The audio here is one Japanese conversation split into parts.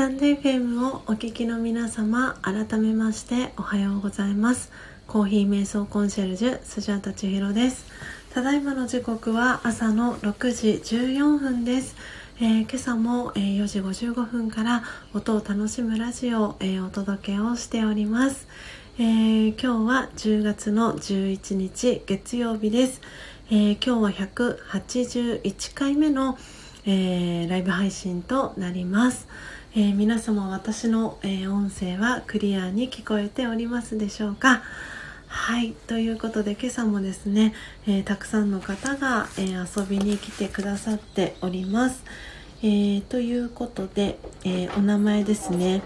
タンド FM をお聞きの皆様改めましておはようございます。コーヒー瞑想コンシェルジュスジャータ千尋です。ただいまの時刻は朝の6時14分です。えー、今朝も、えー、4時55分から音を楽しむラジオを、えー、お届けをしております、え今日は10月の11日月曜日です、え今日は181回目の、えライブ配信となります、え皆様私の、え音声はクリアに聞こえておりますでしょうか？はいということで今朝もですね、えー、たくさんの方が、え、遊びに来てくださっております。え、ということで、えお名前ですね、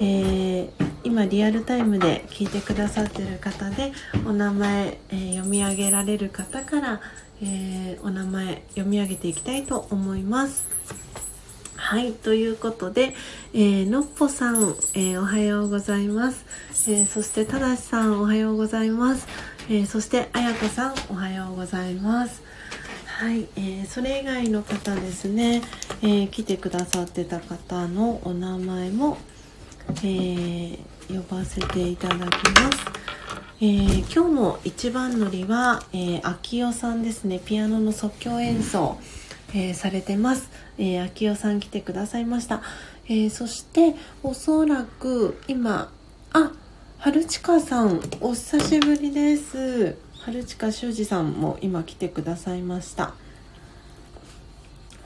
え今リアルタイムで聞いてくださっている方でお名前、え読み上げられる方から、えお名前読み上げていきたいと思います。はい、ということで、えー、のっぽさん、えー、おはようございます。えー、そして、ただしさん、おはようございます。えそして、あやこさん、おはようございます。はい、えそれ以外の方ですね、え来てくださってた方のお名前も、え呼ばせていただきます。えー、今日の一番乗りは、えー、秋代さんですねピアノの即興演奏、えー、されてます、えー、秋代さん来てくださいました、えー、そしておそらく今あ春近さんお久しぶりです。春近修二さんも今来てくださいました。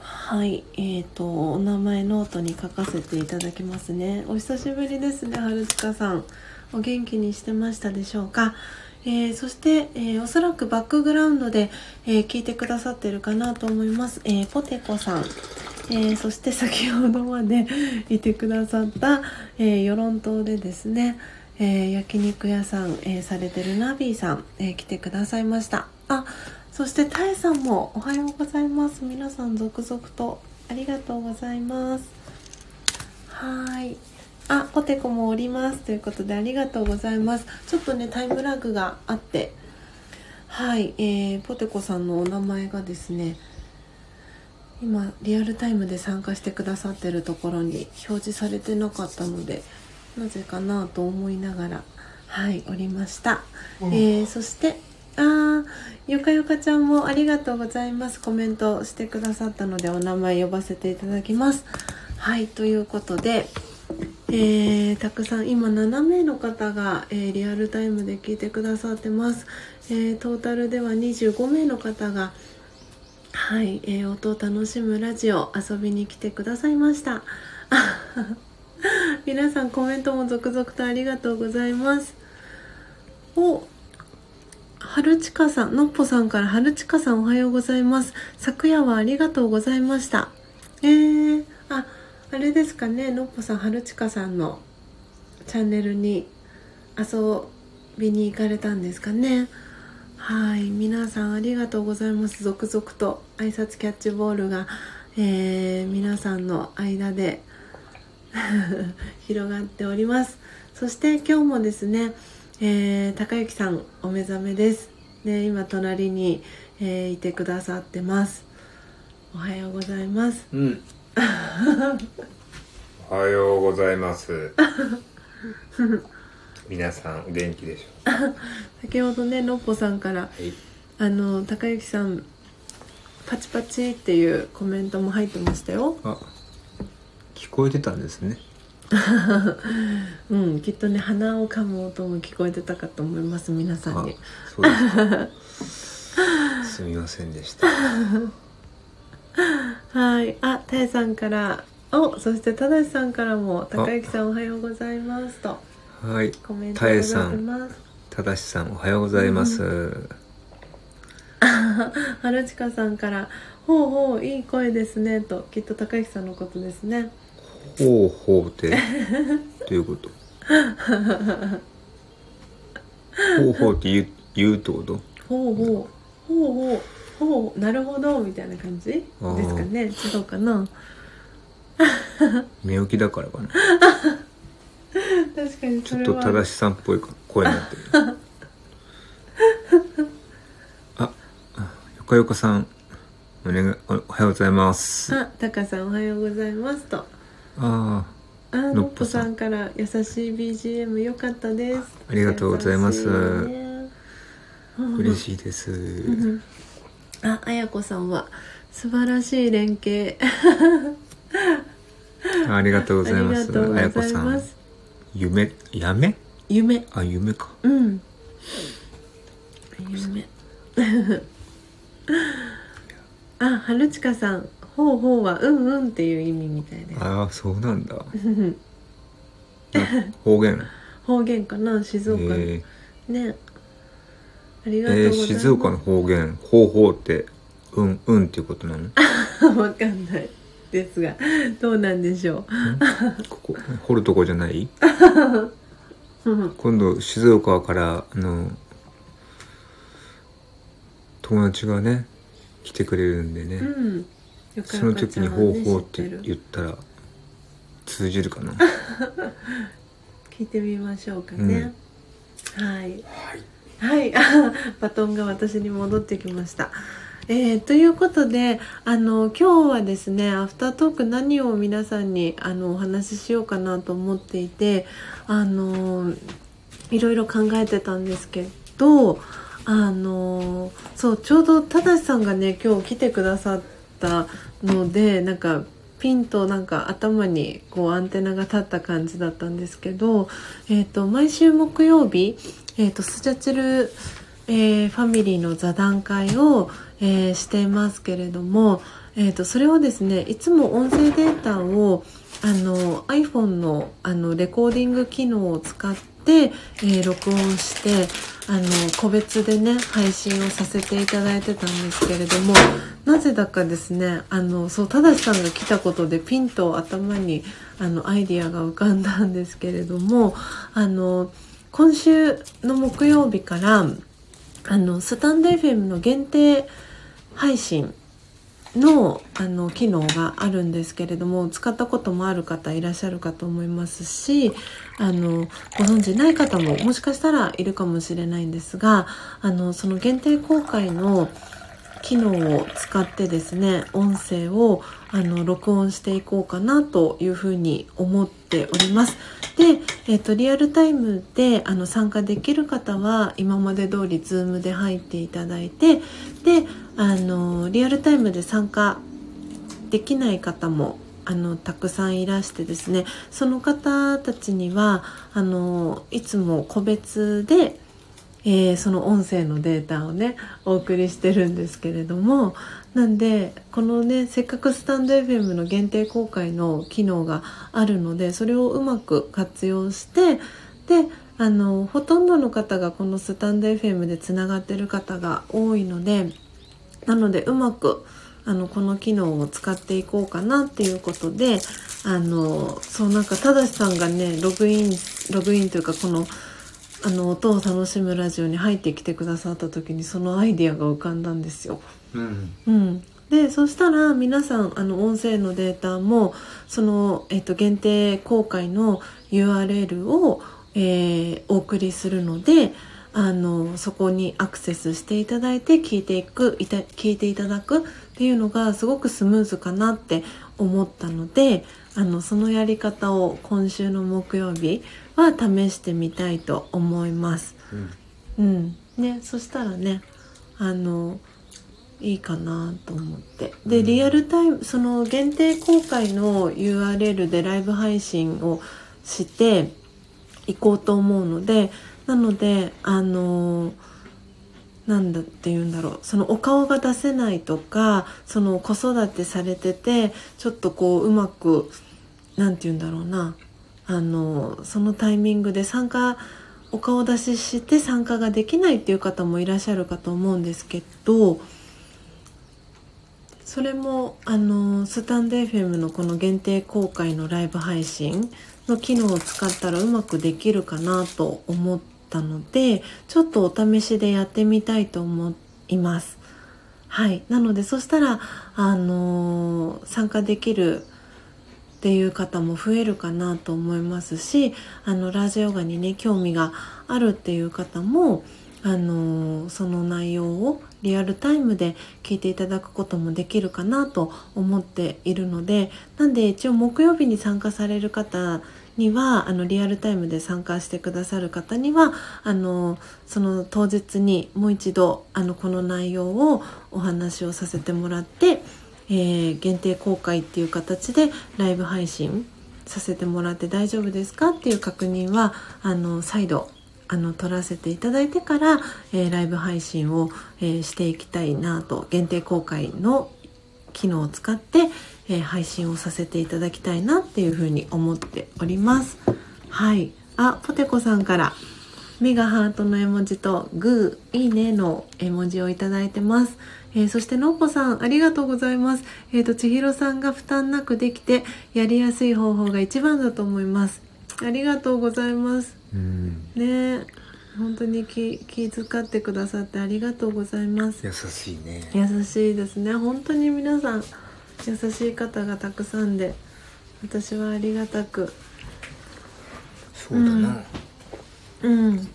はいえーとお名前ノートに書かせていただきますね。お久しぶりですね春近さん。お元気にしてましたでしょうか？えー、そして、えー、おそらくバックグラウンドで、えー、聞いてくださってるかなと思います、えポテコさん、えそして先ほどまで いてくださった、え与論島でですね、え焼肉屋さん、えされてるナビーさん、え来てくださいました。あそしてタエさんもおはようございます。皆さん続々とありがとうございます。はい。あ、ポテコもおりますということでありがとうございます。ちょっとね、タイムラグがあって、はい、えー、ポテコさんのお名前がですね、今、リアルタイムで参加してくださってるところに表示されてなかったので、なぜかなと思いながら、はい、おりました。うん、えー、そして、あー、よかよかちゃんもありがとうございます。コメントしてくださったので、お名前呼ばせていただきます。はい、ということで、えー、たくさん今7名の方が、えー、リアルタイムで聞いてくださってます、えー、トータルでは25名の方がはい、え音を楽しむラジオ遊びに来てくださいました。皆さんコメントも続々とありがとうございます。お春近さんのっぽさんから春近さんおはようございます。昨夜はありがとうございました。えー、ああれですかねのっぽさん春近さんのチャンネルに遊びに行かれたんですかね。はい皆さんありがとうございます。続々と挨拶キャッチボールが、えー、皆さんの間で 広がっております。そして今日もですね、えー、高之さんお目覚めです。ね今隣に、えー、いてくださってます。おはようございます。うん。おはようございます。皆さん元気でしょう先ほどねのっぽさんから、はい、あの高之さんパチパチっていうコメントも入ってましたよ。あ聞こえてたんですね。うんきっとね鼻をかむ音も聞こえてたかと思います皆さんに。そうですか。すみませんでしたはい。あたえさんから。おそしてただしさんからも。高之さんおはようございますと。はい。コメントたえさんただしさんおはようございます、うん、春近さんからほうほういい声ですね。ときっと高之さんのことですね。ほうほうって どういうこと？ほうほうって言う言うってこと？ほうほう。ほうほうほうなるほどみたいな感じ？ですかね違うかな寝起きだからかな。確かにちょっと正しさんっぽい声になってる。あよかよかさん。お願いおはようございます。あタカさんおはようございますと。あああのっぽさん。から優しい BGM 良かったです。ありがとうございます。嬉しいです。うんあ、あやこさんは。素晴らしい連携。ありがとうございます。あやこさん。夢？やめ？夢。あ夢か。うん。夢。あ、はるちかさん。ほうほうはうんうんっていう意味みたいです。ああそうなんだ。あ方言？方言かな？静岡。の、えねありー、がとうえー静岡の方言ほうほうってうんうんっていうことなの？わかんないですがどうなんでしょここ掘るとこじゃない？ううん。今度静岡からあの友達がね来てくれるんでね、うん。その時に「ほうほう」って言ったら通じるかな？聞いてみましょうかね、はい。はいはい。バトンが私に戻ってきました。えー、ということであの今日はですねアフタートーク何を皆さんにあのお話ししようかなと思っていてあのいろいろ考えてたんですけどあのそうちょうど正さんがね今日来てくださったのでなんかピンとなんか頭にこうアンテナが立った感じだったんですけど、えー、と毎週木曜日、えー、とスジャチル、えーファミリーの座談会を、えーしていますけれども、えー、とそれをですねいつも音声データをあの iPhone のあのレコーディング機能を使って、え録音してあの個別でね配信をさせていただいてたんですけれどもなぜだかですねあのそう正さんが来たことでピンと頭にあのアイディアが浮かんだんですけれどもあの今週の木曜日からあのスタンド FM の限定配信のあの機能があるんですけれども使ったこともある方いらっしゃるかと思いますしあのご存知ない方ももしかしたらいるかもしれないんですがあのその限定公開の機能を使ってですね音声をあの録音していこうかなというふうに思っております。で、えっとリアルタイムであの参加できる方は今まで通り Zoom で入っていただいてであのリアルタイムで参加できない方もあのたくさんいらしてですねその方たちにはあのいつも個別で、えーその音声のデータをねお送りしてるんですけれどもなんでこのねせっかくスタンド FM の限定公開の機能があるのでそれをうまく活用してであのほとんどの方がこのスタンド FM でつながってる方が多いのでなのでうまくあのこの機能を使っていこうかなっていうことであのそうなんか正さんがねログインログインというかこのあの音を楽しむラジオに入ってきてくださった時にそのアイディアが浮かんだんですよ。うんうん、でそしたら皆さんあの音声のデータもその、えっと、限定公開の URL を、えーお送りするのであのそこにアクセスしていただいて聞いていくいた聞いていただくっていうのがすごくスムーズかなって思ったのであのそのやり方を今週の木曜日は試してみたいと思います。うん。うん、ね、そしたらね、あの。いいかなと思って。でうん。リアルタイムその限定公開の URL でライブ配信をしていこうと思うのでなのであのなんだって言うんだろう。そのお顔が出せないとかその子育てされててちょっとこううまくなんて言うんだろうなあのそのタイミングで参加お顔出しして参加ができないっていう方もいらっしゃるかと思うんですけどそれもあのスタンド FM のこの限定公開のライブ配信の機能を使ったらうまくできるかなと思ったのでちょっとお試しでやってみたいと思います。はい、なのでそしたらあの参加できるっていう方も増えるかなと思いますしあのラジオガにね興味があるっていう方もあのその内容をリアルタイムで聞いていただくこともできるかなと思っているのでなんで一応木曜日に参加される方にはあのリアルタイムで参加してくださる方にはあのその当日にもう一度あのこの内容をお話をさせてもらって、えー、限定公開っていう形でライブ配信させてもらって大丈夫ですかっていう確認はあの再度あの撮らせていただいてから、えー、ライブ配信を、えー、していきたいなと限定公開の機能を使って、えー、配信をさせていただきたいなっていうふうに思っております。はい。あポテコさんから目がハートの絵文字とグーいいねの絵文字をいいてます、えー、そしてのっぽさんありがとうございます。えっ、ー、と千尋さんが負担なくできてやりやすい方法が一番だと思います。ありがとうございます。ね本当に気気遣ってくださってありがとうございます。優しいね。優しいですね。本当に皆さん優しい方がたくさんで私はありがたく。そうだな。うん、うん、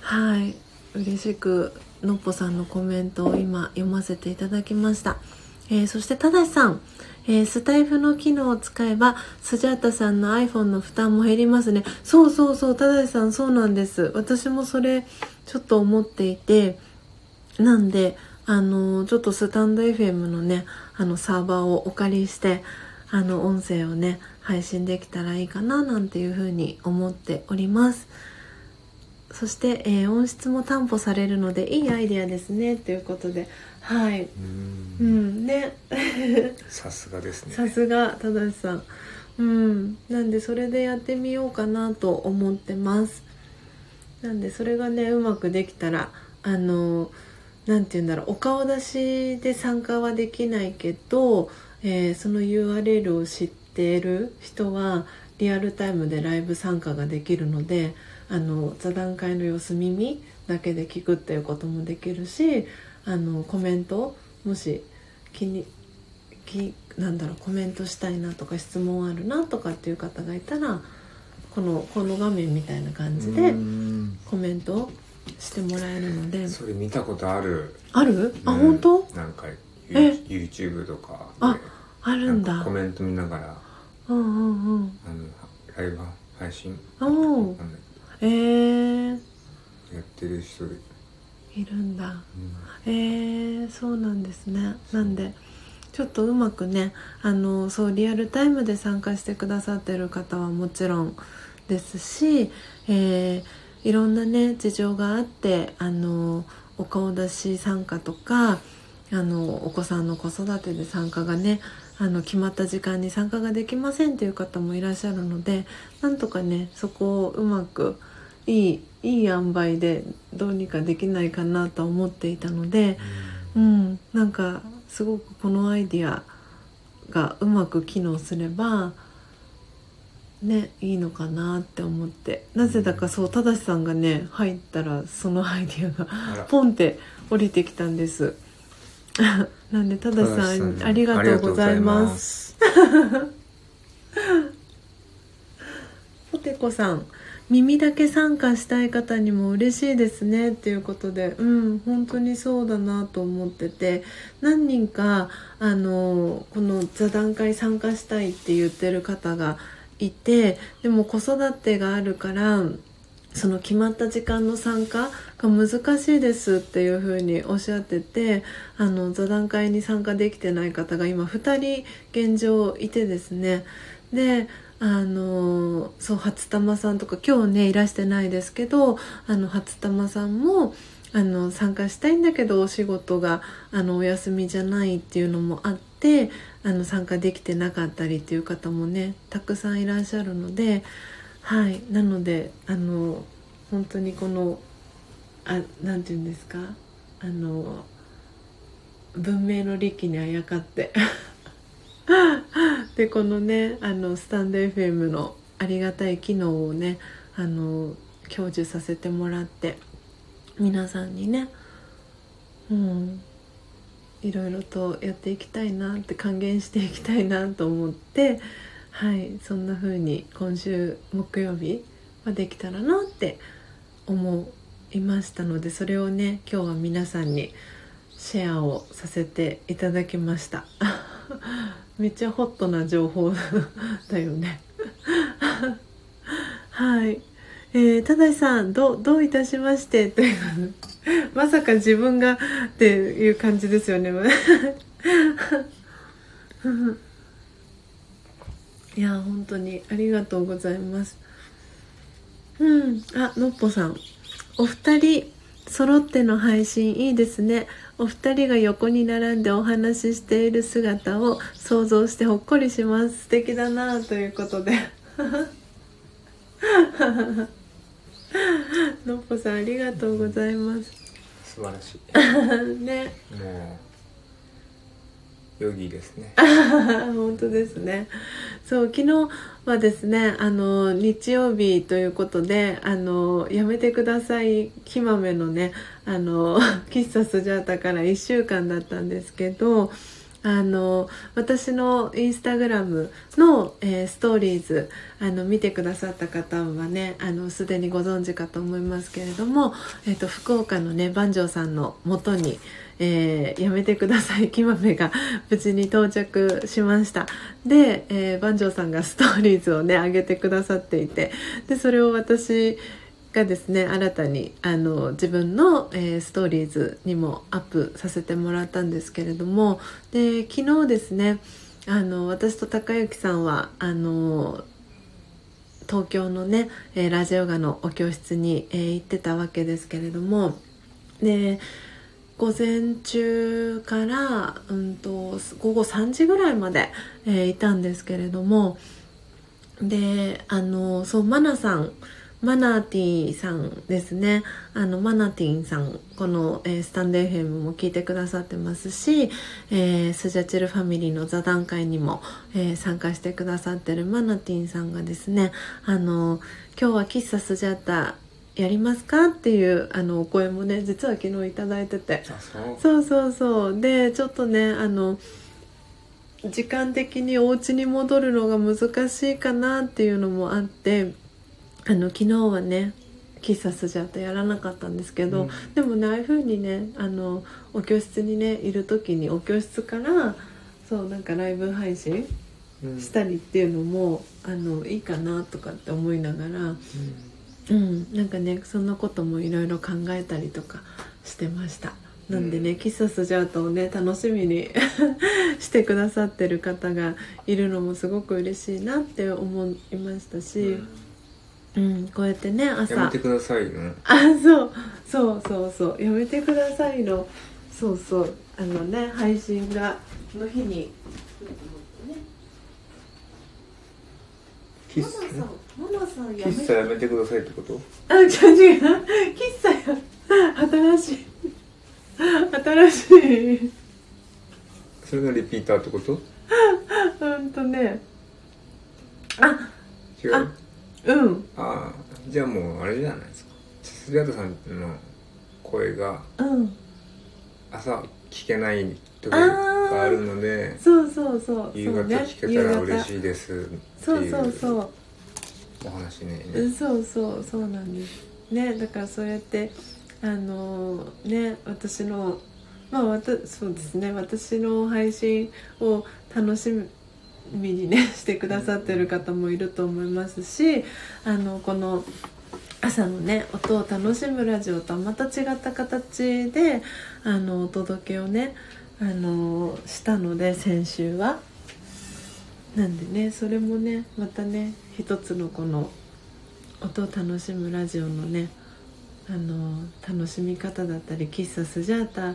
はい。嬉しくのっぽさんのコメントを今読ませていただきました、えー、そしてただしさん。えー、スタイフの機能を使えばスジャータさんの iPhone の負担も減りますね。そうそうそうただしさんそうなんです。私もそれちょっと思っていてなんであのちょっとスタンド FM のねあのサーバーをお借りしてあの音声をね配信できたらいいかななんていうふうに思っております。そして、えー、音質も担保されるのでいいアイデアですね。ということではい。うん。ね。さすがですね。さすが正さん。うん。なんでそれでやってみようかなと思ってます。なんでそれがねうまくできたらあの何て言うんだろう。お顔出しで参加はできないけど、えー、その URL を知っている人はリアルタイムでライブ参加ができるのであの座談会の様子耳だけで聞くっていうこともできるしあのコメントもし気に気なんだろうコメントしたいなとか質問あるなとかっていう方がいたらこのこの画面みたいな感じでコメントしてもらえるので。それ見たことある？ある？あ、うん、本当？なんか YouTube とかああるんだ。コメント見ながらうんうんうん。あのライブ配信おえー、やってる人いるんだ、うん、えー、そうなんですね。なんでちょっとうまくねあのそうリアルタイムで参加してくださってる方はもちろんですし、えー、いろんなね事情があってあのお顔出し参加とかあのお子さんの子育てで参加がねあの決まった時間に参加ができませんという方もいらっしゃるのでなんとかねそこをうまくいいいい塩梅でどうにかできないかなと思っていたので、うん、なんかすごくこのアイディアがうまく機能すればねいいのかなって思って。なぜだかそう正さんがね入ったらそのアイディアがポンって降りてきたんです。なんで正さんありがとうございます。ポテコさん耳だけ参加したい方にも嬉しいですねっていうことでうん本当にそうだなと思ってて何人かあのこの座談会参加したいって言ってる方がいてでも子育てがあるからその決まった時間の参加が難しいですっていうふうにおっしゃっててあの座談会に参加できてない方が今2人現状いてですね。であのそう初玉さんとか今日ねいらしてないですけどあの初玉さんもあの参加したいんだけどお仕事があのお休みじゃないっていうのもあってあの参加できてなかったりっていう方もねたくさんいらっしゃるのではい。なのであの本当にこのあなんて言うんですか？あの文明の利器にあやかってでこのねあのスタンド FM のありがたい機能をねあの享受させてもらって皆さんにねうんいろいろとやっていきたいなって還元していきたいなと思ってはいそんな風に今週木曜日はできたらなって思いましたのでそれをね今日は皆さんにシェアをさせていただきました。めっちゃホットな情報だよね。はい。えー、ただしさんどどういたしましてというまさか自分がっていう感じですよね。いや本当にありがとうございます。うん。あのっぽさん。お二人揃っての配信いいですね。お二人が横に並んでお話ししている姿を想像してほっこりします。素敵だなということで。のっぽさんありがとうございます。素晴らしい。ね。もうヨギですね。本当ですね。そう昨日はですねあの日曜日ということであのやめてくださいきまめのねあの 喫茶スジャータから1週間だったんですけどあの私のインスタグラムの、えー、ストーリーズあの見てくださった方はねあのすでにご存知かと思いますけれども、えーと、福岡のね番匠さんのもとに、えー、やめてください。きまめが無事に到着しました。で、えー、番匠さんがストーリーズをね上げてくださっていて。でそれを私がですね新たにあの自分の、えー、ストーリーズにもアップさせてもらったんですけれども。で昨日ですねあの私と高之さんはあの東京のね、えー、ラジオガのお教室に、えー、行ってたわけですけれども。で午前中から、うんと、午後3時ぐらいまで、えー、いたんですけれどもであのそうマナさんマナーティーさんですね。あのマナティンさんこの、えー、スタンド FM も聞いてくださってますし、えー、スジャチルファミリーの座談会にも、えー、参加してくださってるマナティンさんがですねあの今日は喫茶スジャータやりますか？っていうあのお声もね実は昨日頂いてて。そう。そうそうでちょっとねあの時間的にお家に戻るのが難しいかなっていうのもあってあの昨日はね喫茶スジャータやらなかったんですけど、うん、でもねああいう風にねあのお教室にねいる時にお教室からそうなんかライブ配信したりっていうのも、うん、あのいいかなとかって思いながら、うん、うん、なんかねそんなこともいろいろ考えたりとかしてました。なんでね、うん、喫茶スジャータをね楽しみに してくださってる方がいるのもすごく嬉しいなって思いましたし。うん、こうやってね朝。やめてくださいのあそう。そうそうそう。やめてくださいの。そうそう。あのね配信がの日に喫茶ママさん喫茶やめて。くださいってこと？あ違う違う喫茶や新しい。新しい。それがリピーターってこと？うんとね。あ違う？うん。ああじゃあもうあれじゃないですか。杉畑さんの声が朝聞けない時があるのでそうそうそう。夕方聞けたら嬉しいですっていうそうそうそう。お話ね。そうそうそうなんです。ねだからそうやってあのね私のまあわたそうですね私の配信を楽しみ身にね してくださってる方もいると思いますしあのこの朝のね音を楽しむラジオとはまた違った形であのお届けをねあのしたので先週は。なんでねそれもねまたね一つのこの音を楽しむラジオのねあの楽しみ方だったり喫茶スジャータ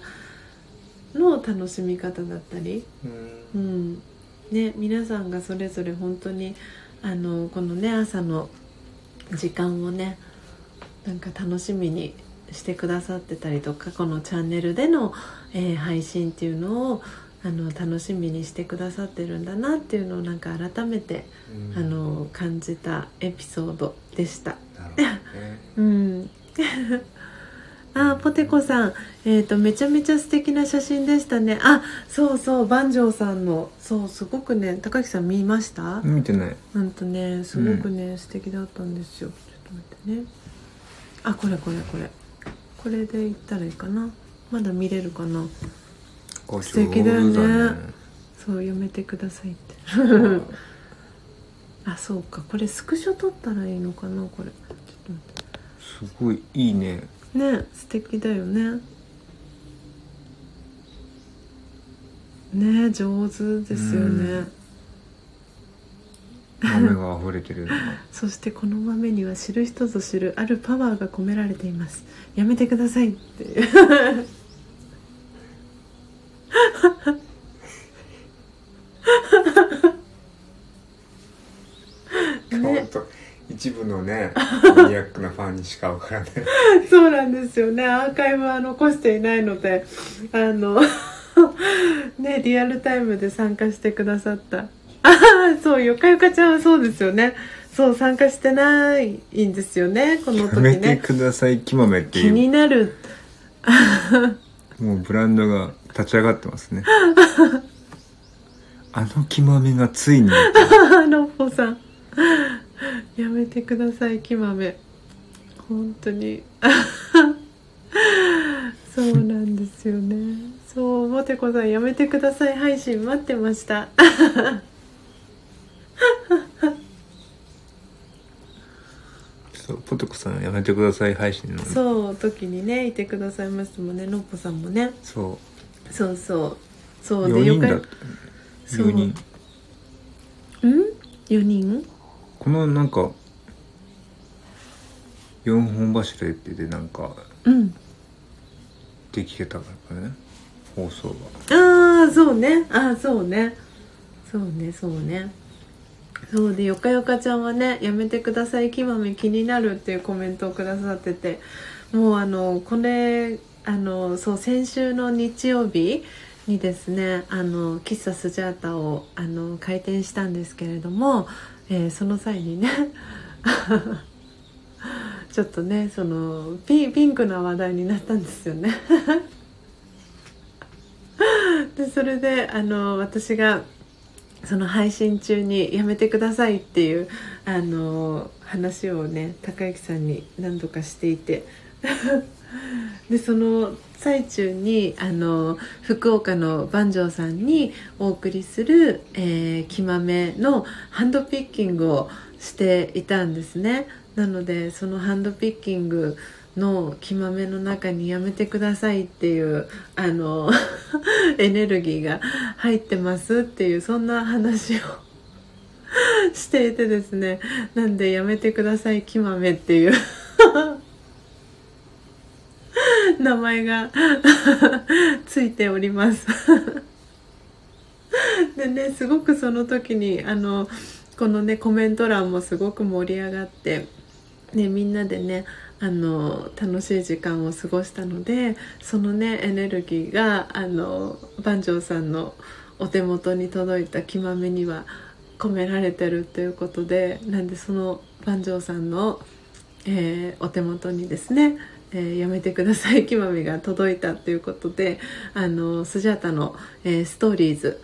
の楽しみ方だったり、うん、うん。ね、皆さんがそれぞれ本当にあのこのね朝の時間をねなんか楽しみにしてくださってたりとかこのチャンネルでの、えー、配信っていうのをあの楽しみにしてくださってるんだなっていうのをなんか改めて、うん、あの感じたエピソードでした。ね、うん。あポテコさん、えーと、めちゃめちゃ素敵な写真でしたね。あそうそう万丈さんの。そうすごくね高木さん見ました？見てない。うんとねすごくね、うん、素敵だったんですよ。ちょっと待ってね。あこれこれこれ。これでいったらいいかなまだ見れるかな？あ素敵だよね上手だそうやめてくださいって。あそうか。これスクショ撮ったらいいのかな？これ。すごいいいね。ね素敵だよね。ね上手ですよね、豆が溢れてる そしてこの豆には知る人ぞ知るあるパワーが込められています。やめてくださいっていうほんと一部のね マニアックなファンにしかわからない。そうなんですよね。アーカイブは残していないのであの ねリアルタイムで参加してくださった。あ ーそうよかよかちゃんはそうですよね。そう参加してないんですよねこのやめて時ねください。木豆って気いうになる。もうブランドが立ち上がってますね。あの木豆がついに。あのっぽさん。やめてください木豆。本当に。そうなんですよね。そうもてこさんやめてください。配信待ってました。そうポテコさんやめてください。配信の。そう時にねいてくださいましたもんね。のっぽさんもね。そそうそう。そうう4人だ。ったそう。4人うん？4人？このなんか4本柱ってでなんかうん。できてたからね放送ああそうね。ああそうね。そうねそうね。そうでよかよかちゃんはね「やめてください。木豆気になる」っていうコメントをくださってて。もうあのこれあのそう先週の日曜日にですねあの喫茶スジャータをあの開店したんですけれども、えーその際にね ちょっとねそのピピンクな話題になったんですよね。でそれであの私がその配信中に「やめてください」っていうあの話をね高之さんに何度かしていて でその最中にあの福岡の万丈さんにお送りする、えー、木豆のハンドピッキングをしていたんですね。なのでそのハンドピッキングの木豆の中にやめてくださいっていうあの エネルギーが入ってますっていうそんな話をしていてですね。なんでやめてください木豆っていう。名前が ついております。でねすごくその時にあのこのねコメント欄もすごく盛り上がって、ね、みんなでねあの楽しい時間を過ごしたのでそのねエネルギーがあの万丈さんのお手元に届いた木豆には込められてるということでなんでその万丈さんの、えーお手元にですねえーやめてください。木豆が届いたということであのスジャータの、えーストーリーズ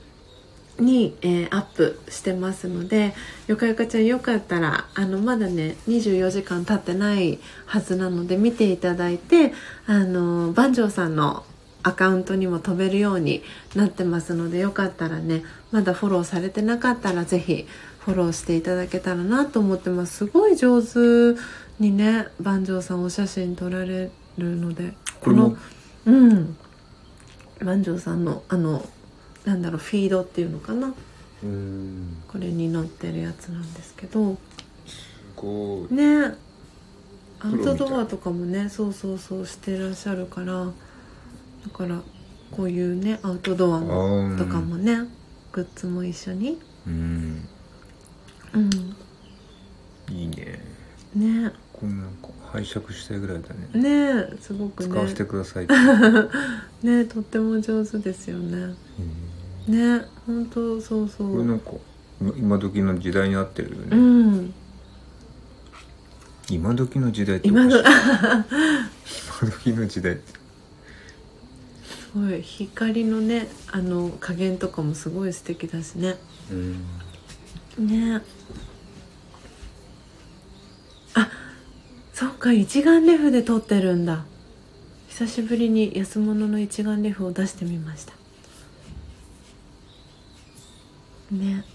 に、えーアップしてますのでよかよかちゃんよかったらあのまだね24時間経ってないはずなので見ていただいてあの万丈さんのアカウントにも飛べるようになってますのでよかったらねまだフォローされてなかったらぜひフォローしていただけたらなと思ってます。すごい上手。にね万丈さんお写真撮られるので。これも？うん。万丈さんのあのなんだろうフィードっていうのかな。うん。これに載ってるやつなんですけど。すごい。ね。アウトドアとかもねそうそうそうしてらっしゃるから。だからこういうねアウトドアのとかもねグッズも一緒に。うん。うん。いいね。ねこんなんか拝借したいぐらいだね。ねすごくね。使わせてください ねとっても上手ですよね。うんね本当そうそう。これなんか今今時の時代に合ってるよね、うん。今時の時代ってお今今時の時代って。すごい。光のねあの加減とかもすごい素敵だしね。うん。ねあそっか一眼レフで撮ってるんだ。久しぶりに安物の一眼レフを出してみました。ね。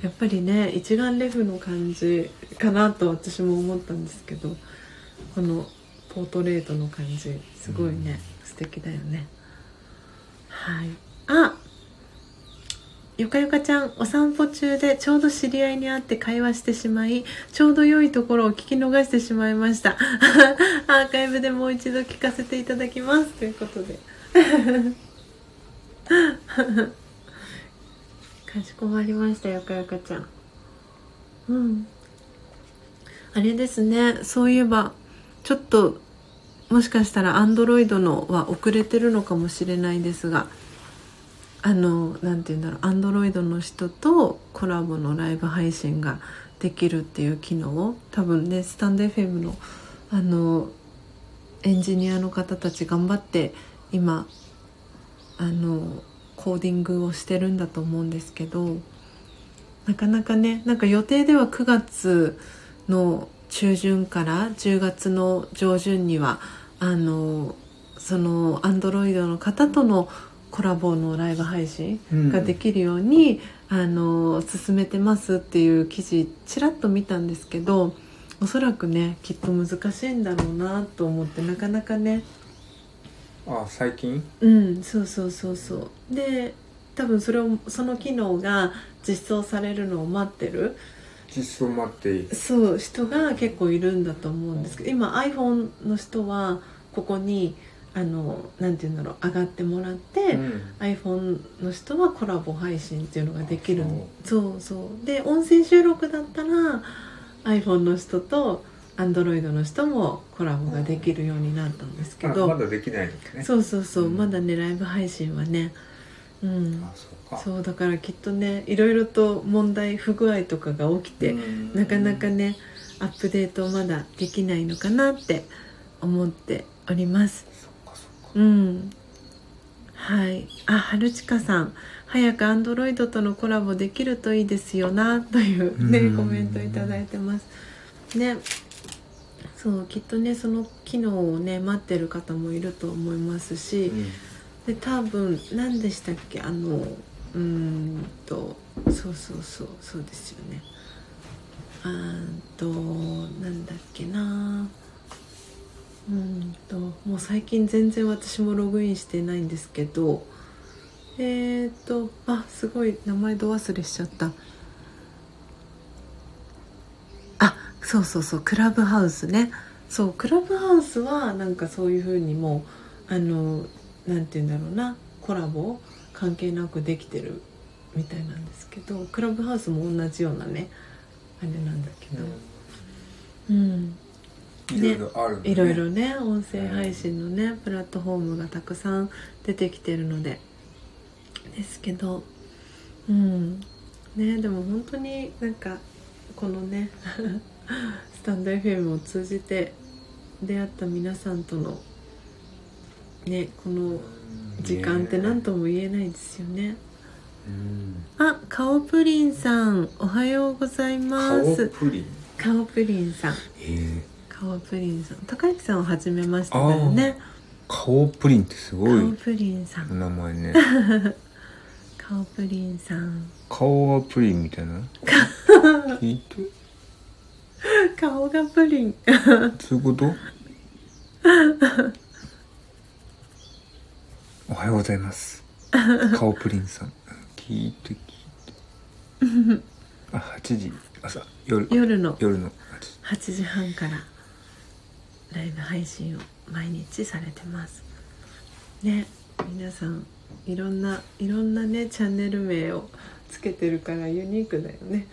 やっぱりね一眼レフの感じかなと私も思ったんですけどこのポートレートの感じすごいね、うん、素敵だよね。はい。あよかよかちゃんお散歩中でちょうど知り合いに会って会話してしまいちょうど良いところを聞き逃してしまいました。アーカイブでもう一度聞かせていただきます。ということで。かしこまりましたよかよかちゃん。うん。あれですね。そういえばちょっともしかしたらアンドロイドのは遅れてるのかもしれないですがあの何て言うんだろうアンドロイドの人とコラボのライブ配信ができるっていう機能を多分ねスタンド FM のあのエンジニアの方たち頑張って今あのコーディングをしてるんだと思うんですけどなかなかねなんか予定では9月の中旬から10月の上旬にはあのそのアンドロイドの方とのコラボのライブ配信ができるように、うん、あの進めてますっていう記事ちらっと見たんですけどおそらくねきっと難しいんだろうなと思ってなかなかね。あ最近？うんそうそうそうそう。で多分それをその機能が実装されるのを待ってる。実装待ってそう人が結構いるんだと思うんですけど今 iPhone の人はここにあのなんて言うんだろう上がってもらって、うん、iPhone の人はコラボ配信っていうのができるそう。そうで音声収録だったら iPhone の人とアンドロイドの人もコラボができるようになったんですけど。まだできないんですね。そうそうそう、うん、まだねライブ配信はね。うん。そうだからきっとねいろいろと問題不具合とかが起きてなかなかねアップデートまだできないのかなって思っておりますうん。はい。あ春近さん。早くアンドロイドとのコラボできるといいですよなというねコメント頂いてます。ね。そうきっとねその機能をね待ってる方もいると思いますし、うん、で多分何でしたっけ？あのうんとそうそうそうそうですよね。あとなんだっけなうんともう最近全然私もログインしてないんですけどえっ、ー、とあすごい名前ど忘れしちゃった。そうそうそうクラブハウスね。そうクラブハウスはなんかそういうふうにもあのなんて言うんだろうな。コラボ関係なくできてるみたいなんですけどクラブハウスも同じようなねあれなんだけど。うん、ね、いろいろある、ね、いろいろね音声配信のね、プラットフォームがたくさん出てきてるのでですけどうんねでも本当になんかこのね スタンド FM を通じて出会った皆さんとのねこの時間って何とも言えないですよね。あ、顔プリンさん、おはようございます。顔プリン。顔プリンさん。顔プリンさん、高之さんを初めましてだよね。顔プリンってすごい。顔プリンさん。名前ね。顔プリンさん。顔がプリンみたいな？聞いて。顔がプリンそういうこと？おはようございます顔プリンさん聞いて聞いて あ8時朝夜夜の夜の 8, 8時半からライブ配信を毎日されてます。ね皆さんいろんないろんなねチャンネル名をつけてるからユニークだよね。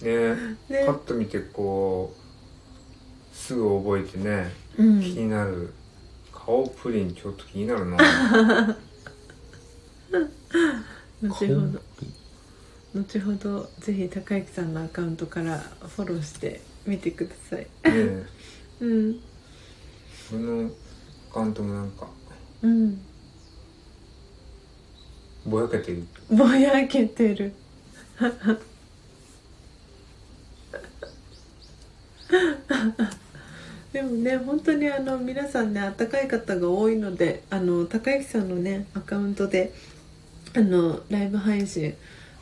ね ね。パッと見てこうすぐ覚えてね、うん、気になる。顔プリンちょっと気になるな。後ほど。後ほどぜひ高之さんのアカウントからフォローしてみてください。ね。うんそのアカウントもなんかうん。ぼやけてる。ぼやけてる。でもね本当にあの皆さんねあったかい方が多いのであの高之さんのねアカウントであのライブ配信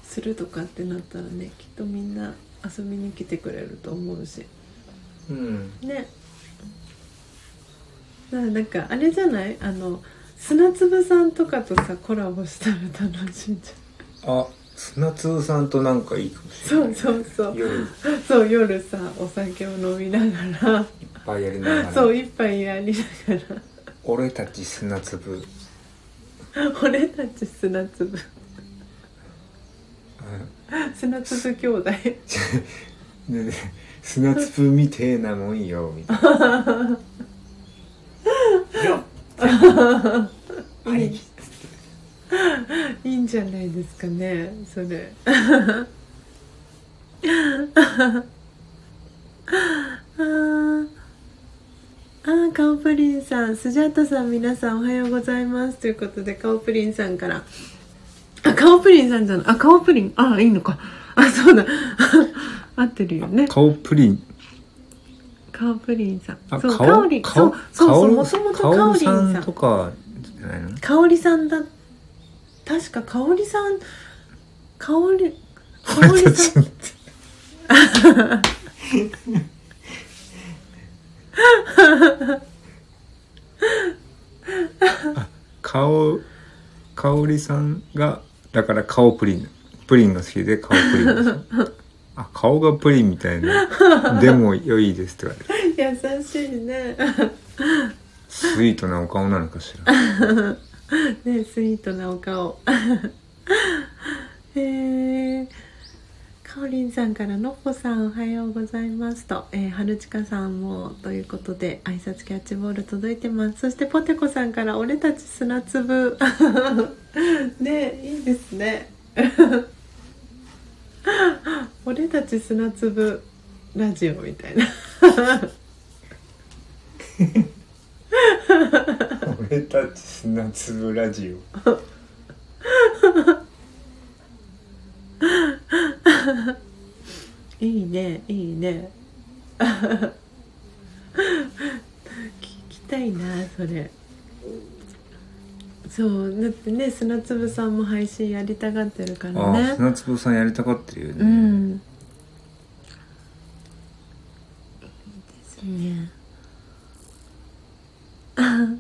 するとかってなったらねきっとみんな遊びに来てくれると思うし。うん。ねなんかあれじゃない？あの砂粒さんとかとさコラボしたら楽しいん。じあ砂粒さんとなんかいいかもしゃれない。んそうそうそう。夜。いっそう夜さお酒を飲みながら。ぱいやりながら。そう一杯やりながら。俺たち砂粒。俺たち砂粒。砂粒兄弟。砂粒みてえなもんよみたいな よっ。はい。い いいんじゃないですかねそれ。あーあーカオプリンさん。スジャータさん皆さんおはようございます。ということでカオプリンさんから。あカオプリンさんじゃない。あカオプリン。あいいのか。あそうだ。合ってるよね。顔プリンカオプリンさん。あそう顔カオリン。そう顔そうそう顔もともとカオリンささんんとかじゃないの？香織さんだ確か香織さん香織香織さん。顔香織さんがだから顔プリンプリンが好きで顔プリンでしょあ顔がプリンみたいな。でも良いですって言われて優しいね。スイートなお顔なのかしら。ねスイートなお顔。えー、かおりんさんからのっぽさんおはようございますと、えー、はるちかさんもということで挨拶キャッチボール届いてます。そしてポテコさんから俺たち砂粒。ねいいですね 俺たち砂粒ラジオみたいな。俺たち砂粒ラジオ。いいねいいね。聞きたいなそれそうだってね砂粒さんも配信やりたがってるからああね砂粒さんやりたがってるよね、うん。いいですね。あ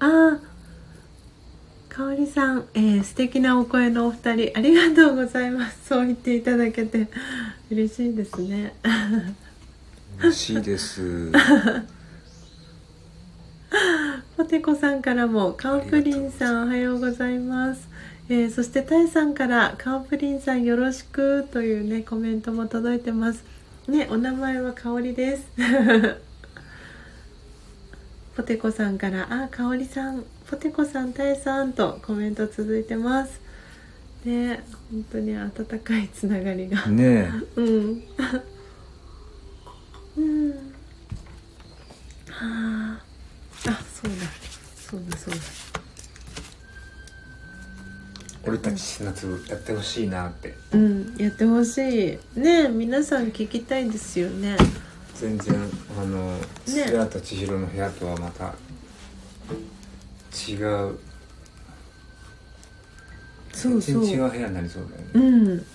あかおりさん、えー、素敵なお声のお二人ありがとうございます。そう言っていただけて嬉しいですね。嬉しいです ポテコさんからもカオプリンさんおはようございます、えーそしてタイさんからカオプリンさんよろしくというねコメントも届いてます。ねお名前はかおりです。ポテコさんからあかおりさんポテコさんタイさんとコメント続いてます。ね本当に温かいつながりが。ね うん。うん。はあ。あ、そうだ。そうだ、そうだ。え俺たち砂粒やってほしいなってうん、やってほしい。ね、皆さん聞きたいですよね。全然あの菅田千尋の部屋とはまた違うそうそう。全然違う部屋になりそうだよねうん。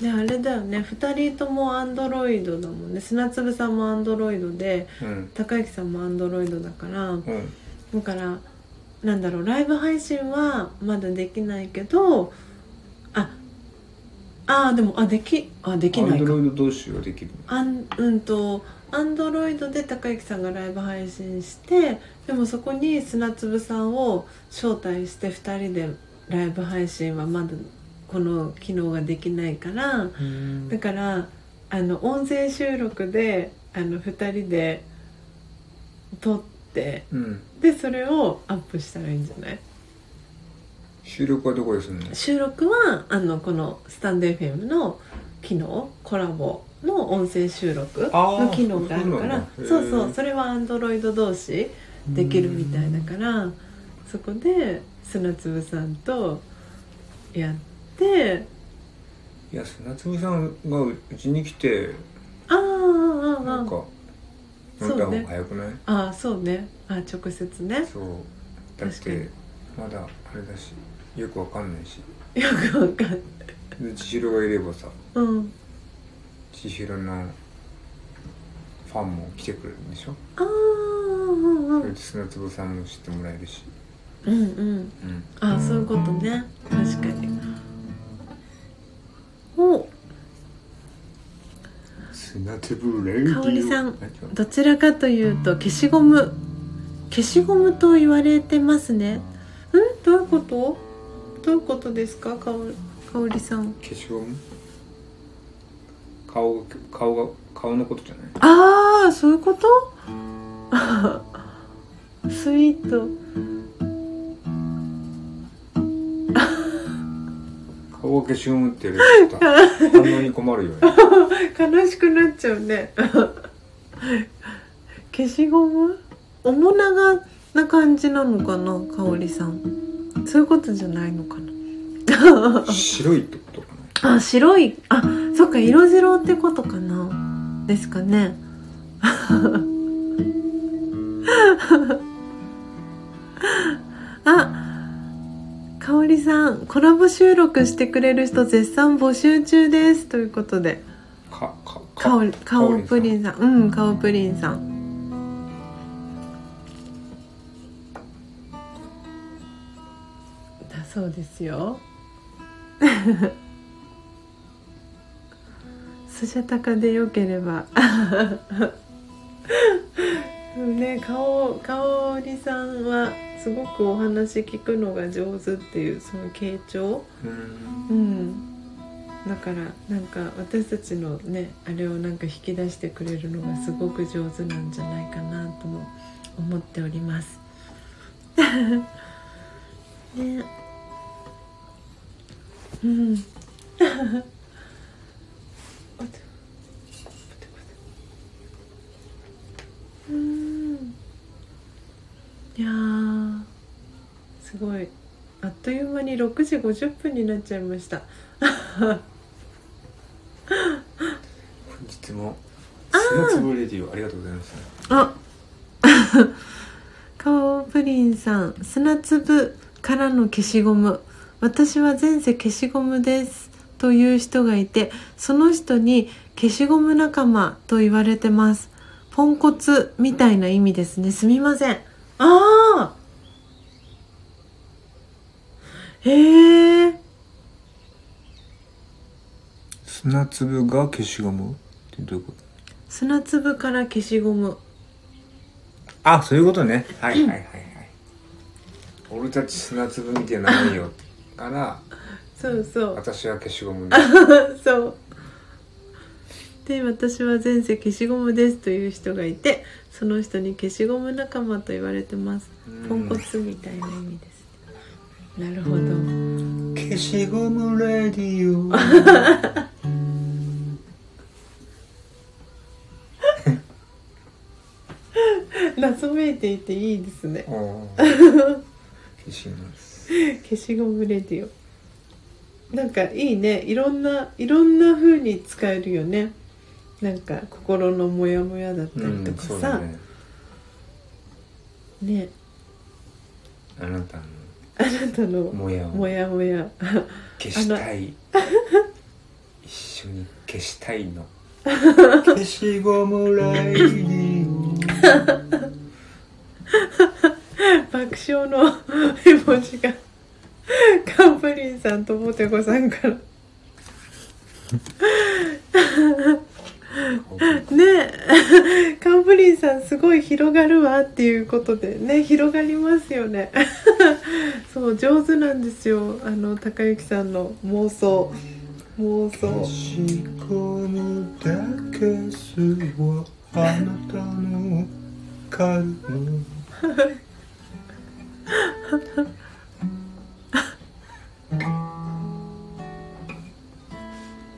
ね、あれだよね。二人ともアンドロイドだもんね。砂粒さんもアンドロイドで、うん高之さんもアンドロイドだから。うんだからなんだろうライブ配信はまだできないけどああーでもあできあできアンドロイド同士はできるあんうんとアンドロイドで高之さんがライブ配信してでもそこに砂粒さんを招待して2人でライブ配信はまだこの機能ができないからだからあの音声収録であの2人で撮ってうん。でそれをアップしたらいいんじゃない？収録はどこでするの？収録はあのこのスタンド FM の機能コラボの音声収録の機能があるからそうそうそれはアンドロイド同士できるみたいだからそこで砂粒さんとやっていや砂粒さんがうちに来てああああなんか飲んだ方が早くない？ああそうね。あ直接ね。そう。だってまだあれだしよくわかんないし。よくわかんない。で千尋がいればさうん。千尋のファンも来てくれるんでしょ？ああうんうん。それで砂粒さんも知ってもらえるし。うんうん。うん。あそういうことね。確かに香織さんどちらかというと消しゴム消しゴムと言われてますね。ん？どういうこと？どういうことですか？かお香織さん。消しゴム？顔が顔が顔のことじゃない？ああそういうこと？スイート顔が消しゴムって言われたら反応に困るよね。悲しくなっちゃうね。消しゴム？面長な感じなのかな香織さん。そういうことじゃないのかな。白いってことかな。あ白い。あそっか色白ってことかな。ですかね。あ香織さんコラボ収録してくれる人絶賛募集中です。ということで。かかかおりかおプリンンさん。うんかおプリンさん。だそうですよ。スジャタカでよければ。ね顔かおりさんはすごくお話聞くのが上手っていうその傾聴うんうんだからなんか私たちのねあれをなんか引き出してくれるのがすごく上手なんじゃないかなとも思っております。ね。うん。うん。いやーすごい。あっという間に6時50分になっちゃいました。本日もレディオありがとうございますあ顔プリンさん砂粒からの消しゴム。私は前世消しゴムですという人がいてその人に消しゴム仲間と言われてます。ポンコツみたいな意味ですね。すみませんああへえ砂粒が消しゴム？ってどういうこ。と砂粒から消しゴム。あそういうことね。はいはいはいはい。俺たち砂粒みたいなもんよから そうそう。私は消しゴムで そう。で私は前世消しゴムですという人がいてその人に消しゴム仲間と言われてます。うん。ポンコツみたいな意味です。なるほど。消しゴムレディオ 謎めいていていいですね。消します。消しゴムレディオなんかいいね。いろんないろんな風に使えるよねなんか心のモヤモヤだったりとかそうさだ、ね。ね。あなたの。あなたのもやを。モヤモヤ。消したい。一緒に消したいの。消しゴムレディオ爆笑の 絵文字がカンプリンさんとポテコさんからね。え カンプリンさんすごい広がるわっていうことでね広がりますよね。そう上手なんですよ。あの高之さんの妄想。妄消想しだけすはあなたのカルム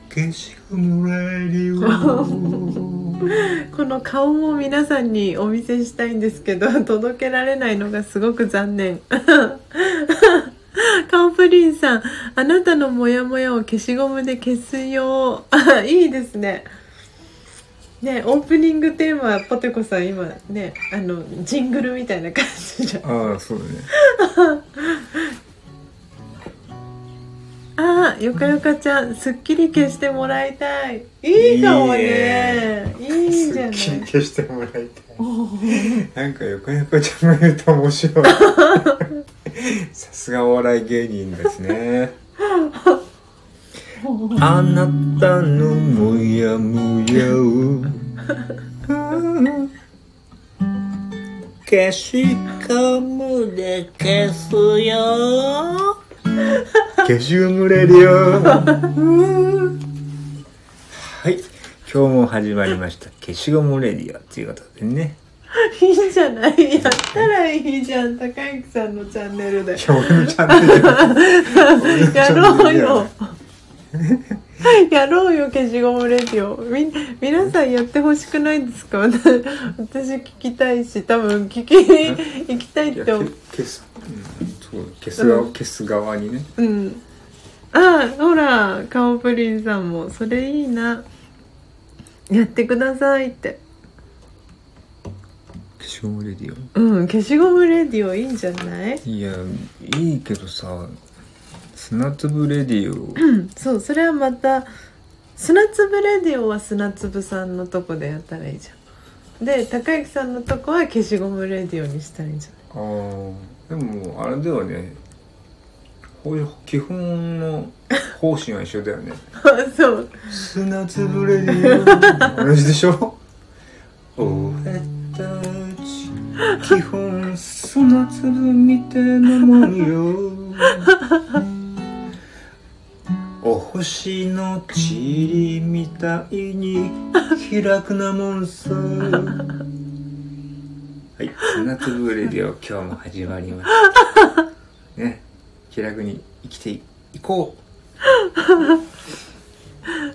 消しゴムレディオこの顔も皆さんにお見せしたいんですけど 届けられないのがすごく残念。顔プリンさんあなたのモヤモヤを消しゴムで消すよあ いいですね。ねオープニングテーマはポテコさん今ねあのジングルみたいな感じじゃん。ああそうだねあーよかよかちゃんすっきり消してもらいたい。いいかもね。いいじゃない。すっきり消してもらいたい。なんか横横ちゃんも言うと面白い。さすがお笑い芸人ですね。あなたのもやもやを。消しゴムで消すよ消しゴム radio。はい。今日も始まりました。消しゴムレディオということでね。いいじゃない？やったらいいじゃん。高之さんのチャンネルで。いや俺のチャンネルやろうよ。やろうよ消しゴム radio。み皆さんやってほしくないですか？私聞きたいし多分聞きに行きたいって思うけ消す、うん、そう消す側、にね。うん。あほら顔プリンさんもそれいいな。やってくださいって。消しゴムレディうん消しゴムレディオいいんじゃない？オいやいいけどさ砂粒 radio。うんそうそれはまた砂粒レディオは砂粒さんのとこでやったらいいじゃん。で高之さんのとこは消しゴムレディオにしたらいいんじゃないあーでもあれではね。基本の方針は一緒だよね。そう。砂粒レディオ同じでしょ？俺たち基本砂粒みたいなもんよ。お星の塵みたいに開くなもんさはい。砂粒レディオ 今日も始まりました。ね。気楽に生きていこう。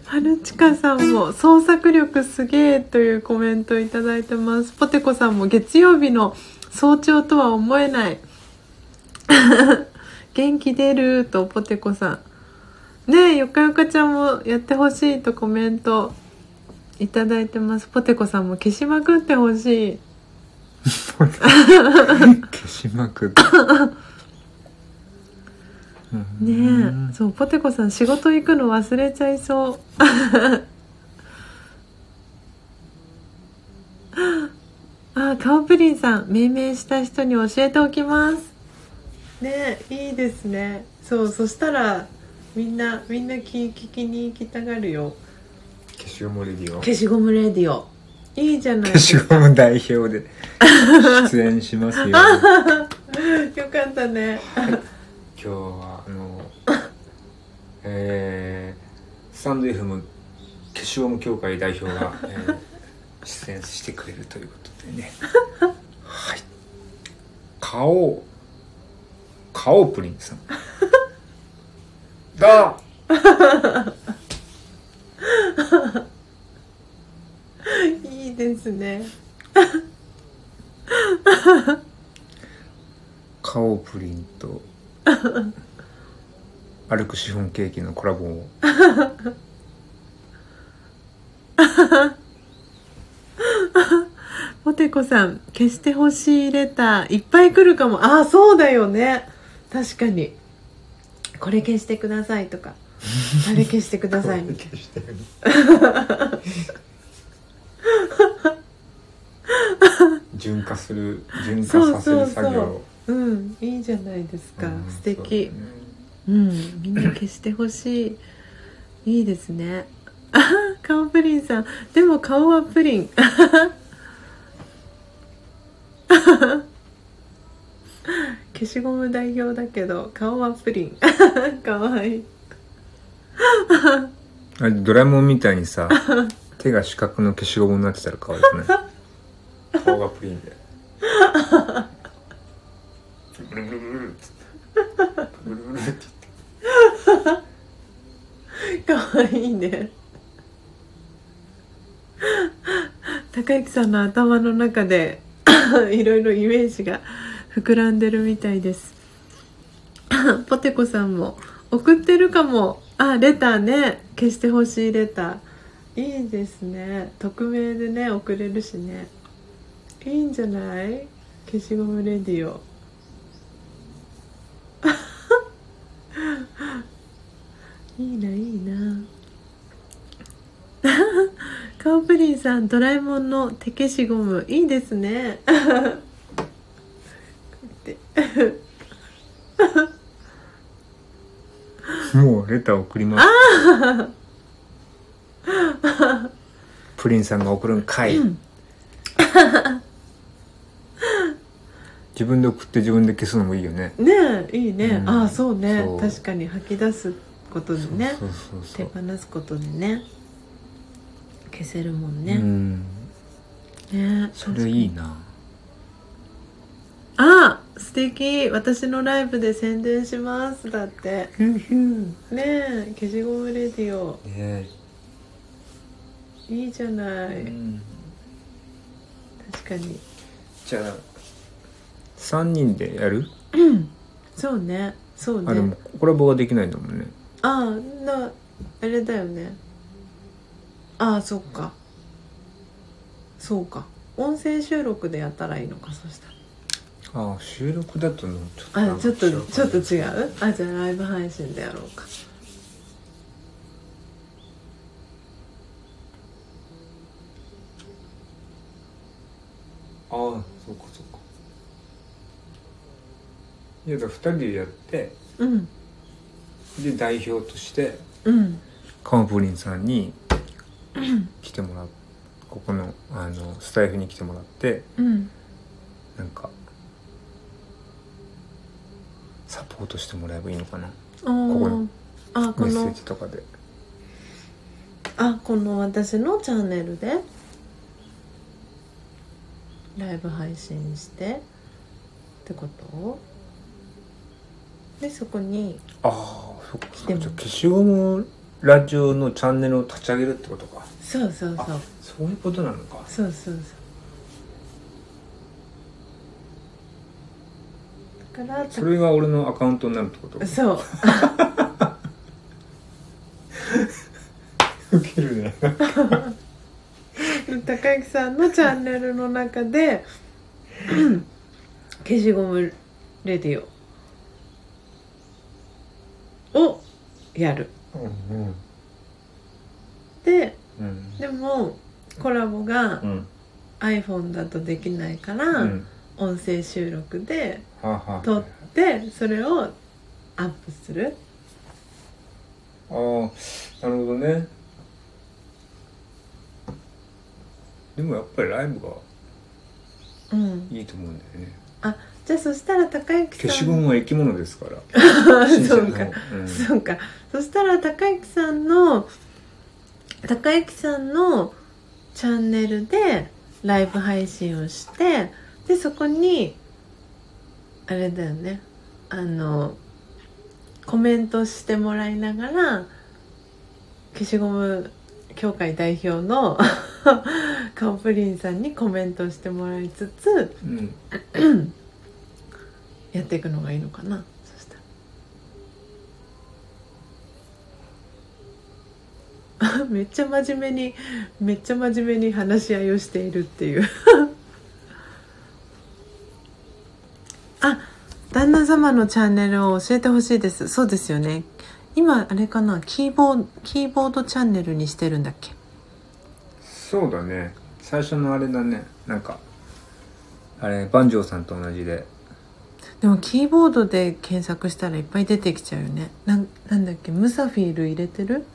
春近さんも創作力すげえというコメントいただいてます。ポテコさんも月曜日の早朝とは思えない。元気出るとポテコさん。ねえよかよかちゃんもやってほしいとコメントいただいてます。ポテコさんも消しまくってほしい消しまくって。ねえそうポテコさん仕事行くの忘れちゃいそう。あ顔プリンさん命名した人に教えておきます。ねえいいですね。そうそしたらみんなみんな聞聞きに行きたがるよ。消しゴム radio。消しゴムレディオいいじゃない消しゴム代表で出演しますよ よかったね。今日はあのえー、スタンド FM 消しゴム協会代表が、えー出演してくれるということでね。はい。顔顔プリンさん。だいいですね。顔プリンと歩くシフォンケーキのコラボを。ポテコさん消してほしいレターいっぱい来るかも。ああそうだよね。確かに。これ消してくださいとか。あれ消してくださいみたい消してる純化する純化させる作業。なうんいいじゃないですか、うん素敵。そうだね。うんみんな消してほしい。いいですね。あ顔プリンさん。でも顔はプリン。消しゴム代表だけど顔はプリン。かわいい。あれドラえもんみたいにさ手が四角の消しゴムになってたら可愛くない？顔がプリンで。ブルブルブルっつってブルブルってかわいいね高之さんの頭の中でいろいろイメージが膨らんでるみたいですポテコさんも送ってるかもあレターね消してほしいレターいいですね匿名でね送れるしねいいんじゃない？消しゴムレディオ。いいないいな。カオプリンさんドラえもんの手消しゴムいいですね。もうレター送ります。プリンさんが送るんかい、自分で送って自分で消すのもいいよね。ねえいいね、うん。ああそうね。確かに吐き出すことでね。手う放すことでね。消せるもんうね、ん。ねそれいいな。あ素敵。私のライブで宣伝します。だって。ねえ消しゴムレディオ。ねいいじゃない、うん。確かにじゃあ3人でやる、そうね。そうね。あでもコラボができないんだもんね。ああなあれだよね。ああそっか。そうか。音声収録でやったらいいのかそしたら。ああ収録だとのちょっとあちょっとちょっと違う？あじゃあライブ配信でやろうか。ああそうかそうかいやだから2人でやってうん。で代表としてうん。カモプリンさんに来てもらうここのあのスタイフに来てもらってうん。なんかサポートしてもらえばいいのかな？ここのあこメッセーのジとかで。あこの私のチャンネルでライブ配信してってこと？でそこにああそっかじゃあ消しゴムラジオのチャンネルを立ち上げるってことか。そうそうそう。あそういうことなのか。そうそうそう。だからそれが俺のアカウントになるってこと？そう。ウケるね。高之さんのチャンネルの中でうん 消しゴムレディオをやる。うんでうん。でもコラボがうん。iPhone だとできないから、うん。音声収録で撮ってそれをアップする。ああなるほどね。でもやっぱりライブがうん。いいと思うんだよね。あじゃあそしたら高之さん消しゴムは生き物ですから。新そうか。うん。そうか。そしたら高之さんの高之さんのチャンネルでライブ配信をしてでそこにあれだよね。あのコメントしてもらいながら消しゴム協会代表の カオプリンさんにコメントしてもらいつつうん やっていくのがいいのかな。そしたら。めっちゃ真面目にめっちゃ真面目に話し合いをしているっていう。あ旦那様のチャンネルを教えてほしいです。そうですよね。今あれかな？キーボーキーボードチャンネルにしてるんだっけ？そうだね。最初のあれだね。なんかあれ万丈さんと同じで。でもキーボードで検索したらいっぱい出てきちゃうよね。なんなんだっけ？ムサフィール入れてる？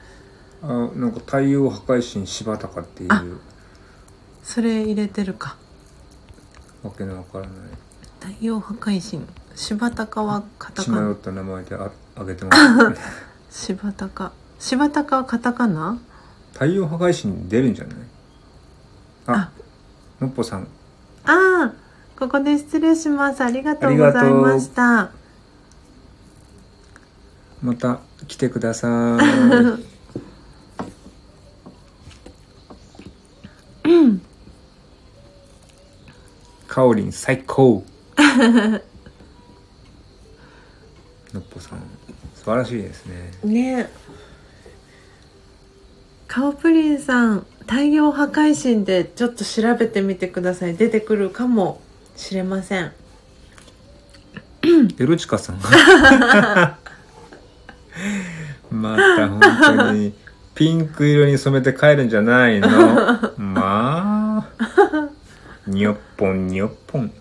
あなんか太陽破壊神柴高っていう。あそれ入れてるか。わけのわからない。太陽破壊神柴高はカタ血カナ？迷った名前でああげてます、ね、柴高柴高はカタカナ？太陽破壊神出るんじゃない？ああ。のっぽさん。ああここで失礼します。ありがとうございました。また来てください。かおりん最高。のっぽさん素晴らしいですね。ね。顔プリンさん太陽破壊神でちょっと調べてみてください。出てくるかもしれません。エロチカさん また本当にピンク色に染めて帰るんじゃないの？まあ。にょっぽんにょっぽん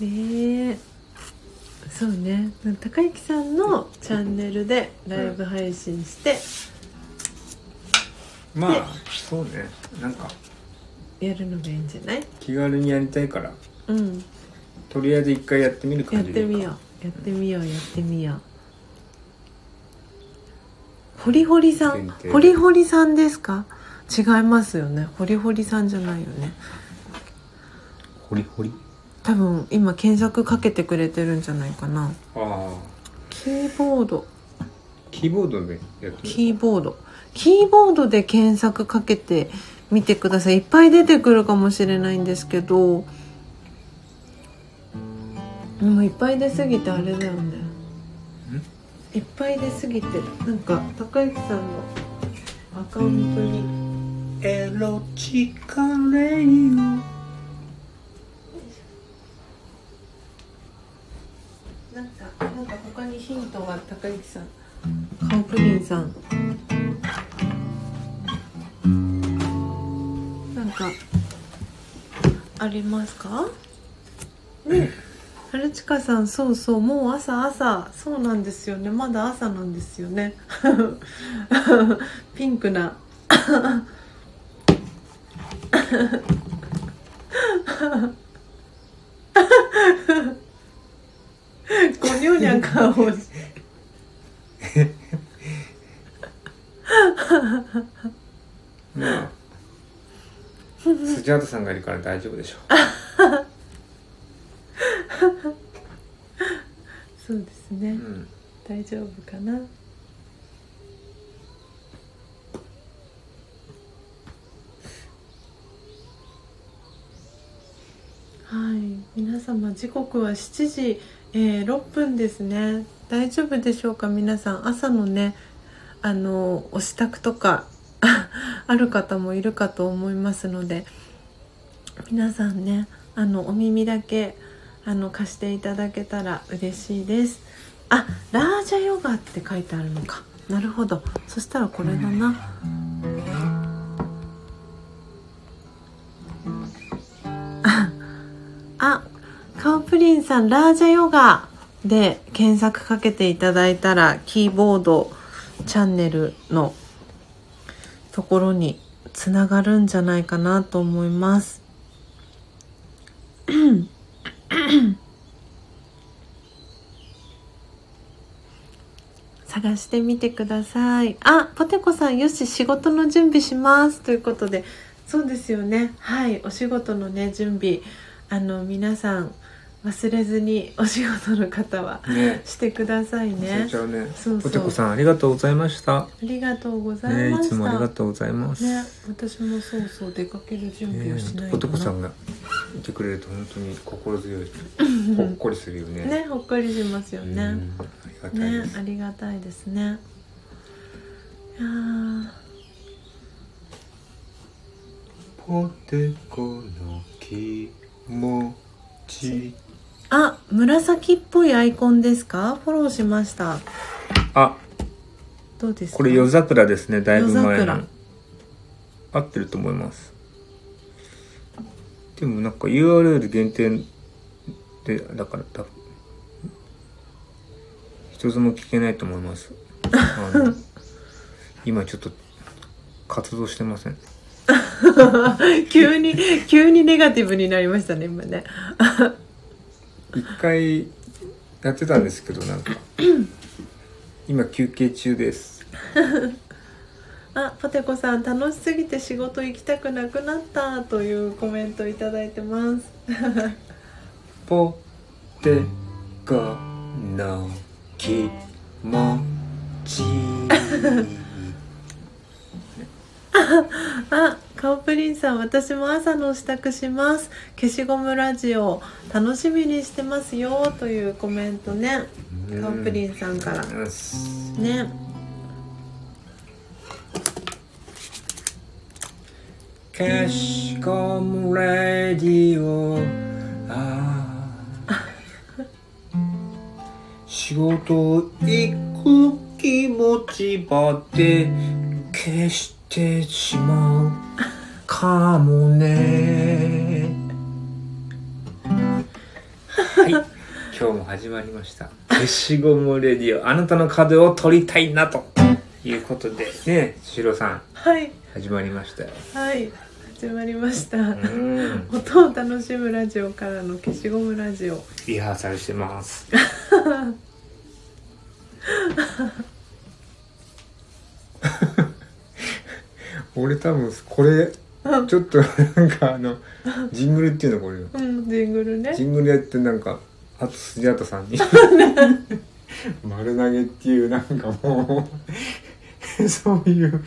ねえ。そうね。高之さんのチャンネルでライブ配信してまあそうね。なんかやるのがいいんじゃない？気軽にやりたいから。うん。とりあえず一回やってみるやっ感じでいいか。てみよう。やってみようやってみよう。ホリホリさん限定ホリホリさんですか？違いますよね。ホリホリさんじゃないよね。ホリホリ多分今検索かけてくれてるんじゃないかな。ああキーボード。キーボードでやってみる。キーボードキーボードで検索かけてみてください。いっぱい出てくるかもしれないんですけど。でもいっぱい出すぎてあれだよね。いっぱい出すぎてなんか高之さんのアカウントに。エロチカレイオなんかなんか他にヒントが高之さん顔プリンさん。なんかありますか？ね春近さんそうそうもう朝朝。そうなんですよね。まだ朝なんですよね。ピンクな。ごにょにゃ顔をしまあスジャートさんがいるから大丈夫でしょ そうですう、ね。うん、大丈夫かな。はい。皆様時刻は7時、えー6分ですね。大丈夫でしょうか？皆さん。朝のねあのお支度とか ある方もいるかと思いますので皆さんねあのお耳だけあの貸していただけたら嬉しいです。あラージャヨガって書いてあるのか。なるほど。そしたらこれだな。あ顔プリンさんラージャヨガ。で検索かけていただいたらキーボードチャンネルのところにつながるんじゃないかなと思います。探してみてください。あポテコさんよし仕事の準備します。ということでそうですよね。はいお仕事のね準備。あの皆さん忘れずにお仕事の方はね。してください忘ねれちゃうね。そうそう。ポテコさんありがとうございました。ありがとうございねいました、つもありがとうございます、ね私もそうそう出かける準備をしないポとな、テコさんがいてくれると本当に心強い。ほっこりするよね。ねほっこりしますよね、うんありねありがたいですね。いやー。ポテコの気持ちあ紫っぽいアイコンですか？フォローしました。あどうですか？これ夜桜ですねだいぶ前夜桜。の合ってると思います。でもなんか URL 限定でだから多分一つも聞けないと思います。今ちょっと活動してません。急に急にネガティブになりましたね今ね一回やってたんですけどなんか。今休憩中です。あポテコさん楽しすぎて仕事行きたくなくなったというコメントいただいてます。ポテコの気持ちあカオプリンさん私も朝の支度します。消しゴムラジオ楽しみにしてますよというコメントね。カオプリンさんから。ね。消しゴムレディオ。あー。仕事行く気持ちばって消してしまう。かもね。はい。今日も始まりました。消しゴムレディオあなたの角を取りたいなということで。ねシロさん。はい。始まりましたよ。はい。始まりました、うん。音を楽しむラジオからの消しゴムラジオ。リハーサルしてます。俺多分これちょっとなんかあのジングルっていうのこれうんジングルね。ジングルやってなんかあとスジャータさんに。丸投げっていうなんかもうそういう。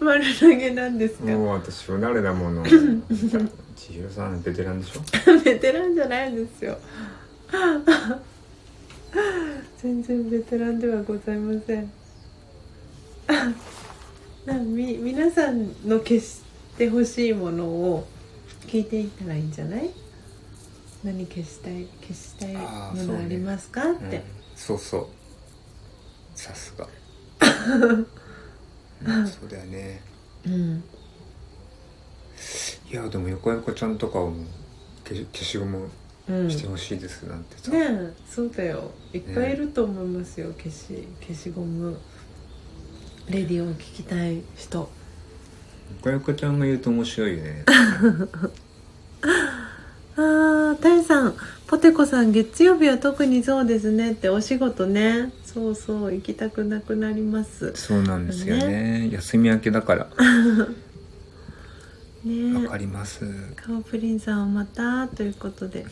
丸投げなんですか？もう私不慣れなもの千尋さんベテランでしょ？ベテランじゃないですよ。全然ベテランではございません。なみ皆さんの消してほしいものを聞いていったらいいんじゃない？何消したい消したいものありますか？っうんて、そうそう。さすが、うんそうだよね。うん。いやでも横横ちゃんとかを消し消しゴムうん。してほしいですなんてさ、ねえそうだよ。いっぱいいると思いますよ、消し消しゴムレディオを聞きたい人。横横ちゃんが言うと面白いよね。あータイさんポテコさん月曜日は特にそうですね。ってお仕事ね。そうそう行きたくなくなります。そうなんですよね。休み明けだから。ね。わかります。カオプリンさんはまたということで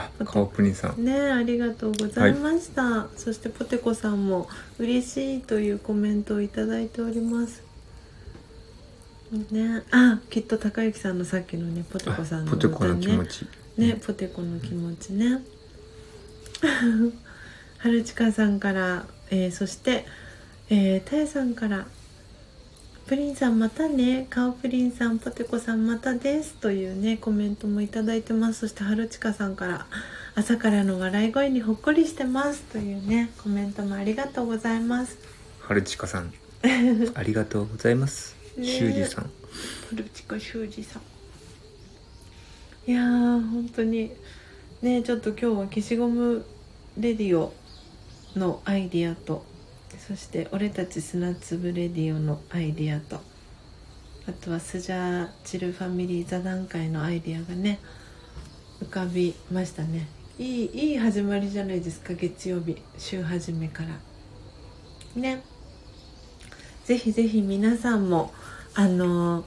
あ顔プリンさん。ねありがとうございました、そしてポテコさんも嬉しいというコメントをいただいております。ねあきっと高之さんのさっきのねポテコさんのポテコの気持ねち。ね、ポテコの気持ちね。はるちかさんから、えーそして、えー、たえさんから。プリンさんまたね、顔プリンさん、ポテコさんまたですというね、コメントもいただいてます。そしてはるちかさんから。朝からの笑い声にほっこりしてますというね、コメントもありがとうございます。はるちかさん ありがとうございますね修二さんはるちか修二さんいやー本当にねちょっと今日は消しゴムレディオのアイディアとそして俺たち砂粒レディオのアイディアとあとはスジャーチルファミリー座談会のアイディアがね浮かびましたね。いいいい始まりじゃないですか月曜日週始めから。ね。ぜひぜひ皆さんもあの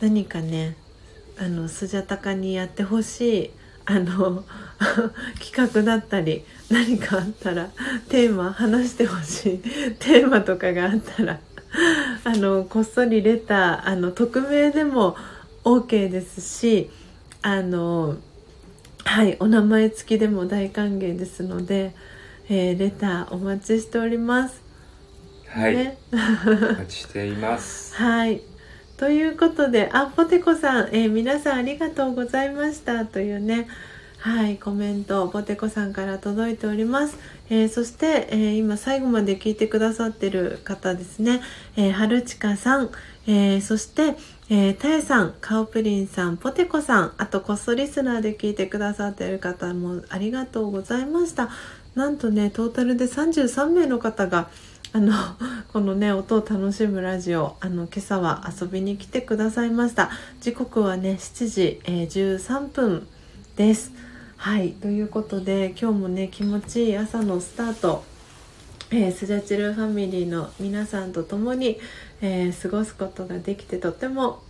何かねあのスジャタカにやってほしいあの 企画だったり何かあったらテーマ話してほしいテーマとかがあったらあのこっそりレターあの匿名でも OK ですしあのはいお名前付きでも大歓迎ですので、えーレターお待ちしております。はい、ねお待ちしています はい。ということで、あ、ポテコさん、えー皆さんありがとうございましたというね、はい、コメント、ポテコさんから届いております。えーそして、えー今最後まで聞いてくださってる方ですね、えー、はるちかさん、えそして、え、たえさん、カオプリンさん、ポテコさん、あとこっそリスナーで聞いてくださってる方もありがとうございました。なんとね、トータルで33名の方が、あの このね音を楽しむラジオあの今朝は遊びに来てくださいました。時刻はね7時、えー13分です。はいということで今日もね気持ちいい朝のスタートえースジャチルファミリーの皆さんと共に、えー過ごすことができてとても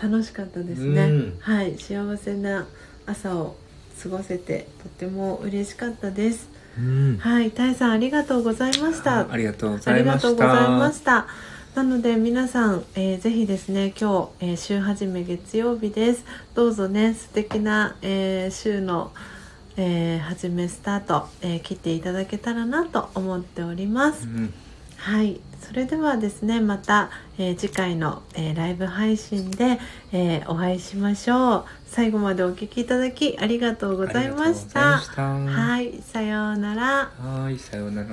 楽しかったですね、うん。はい幸せな朝を過ごせてとても嬉しかったですうん。はい、タイさんありがとうございました。ありがとうごあざいました。りがとうございました。なので皆さん、えーぜひですね今日、えー週始め月曜日です。どうぞね素敵な、えー週の、えー始めスタート、えー切っていただけたらなと思っております、うん。はいそれではですねまた、えー次回の、えーライブ配信で、えーお会いしましょう。最後までお聞きいただきありがとうございました。ありがとうございました。はいさようなら。はいさようなら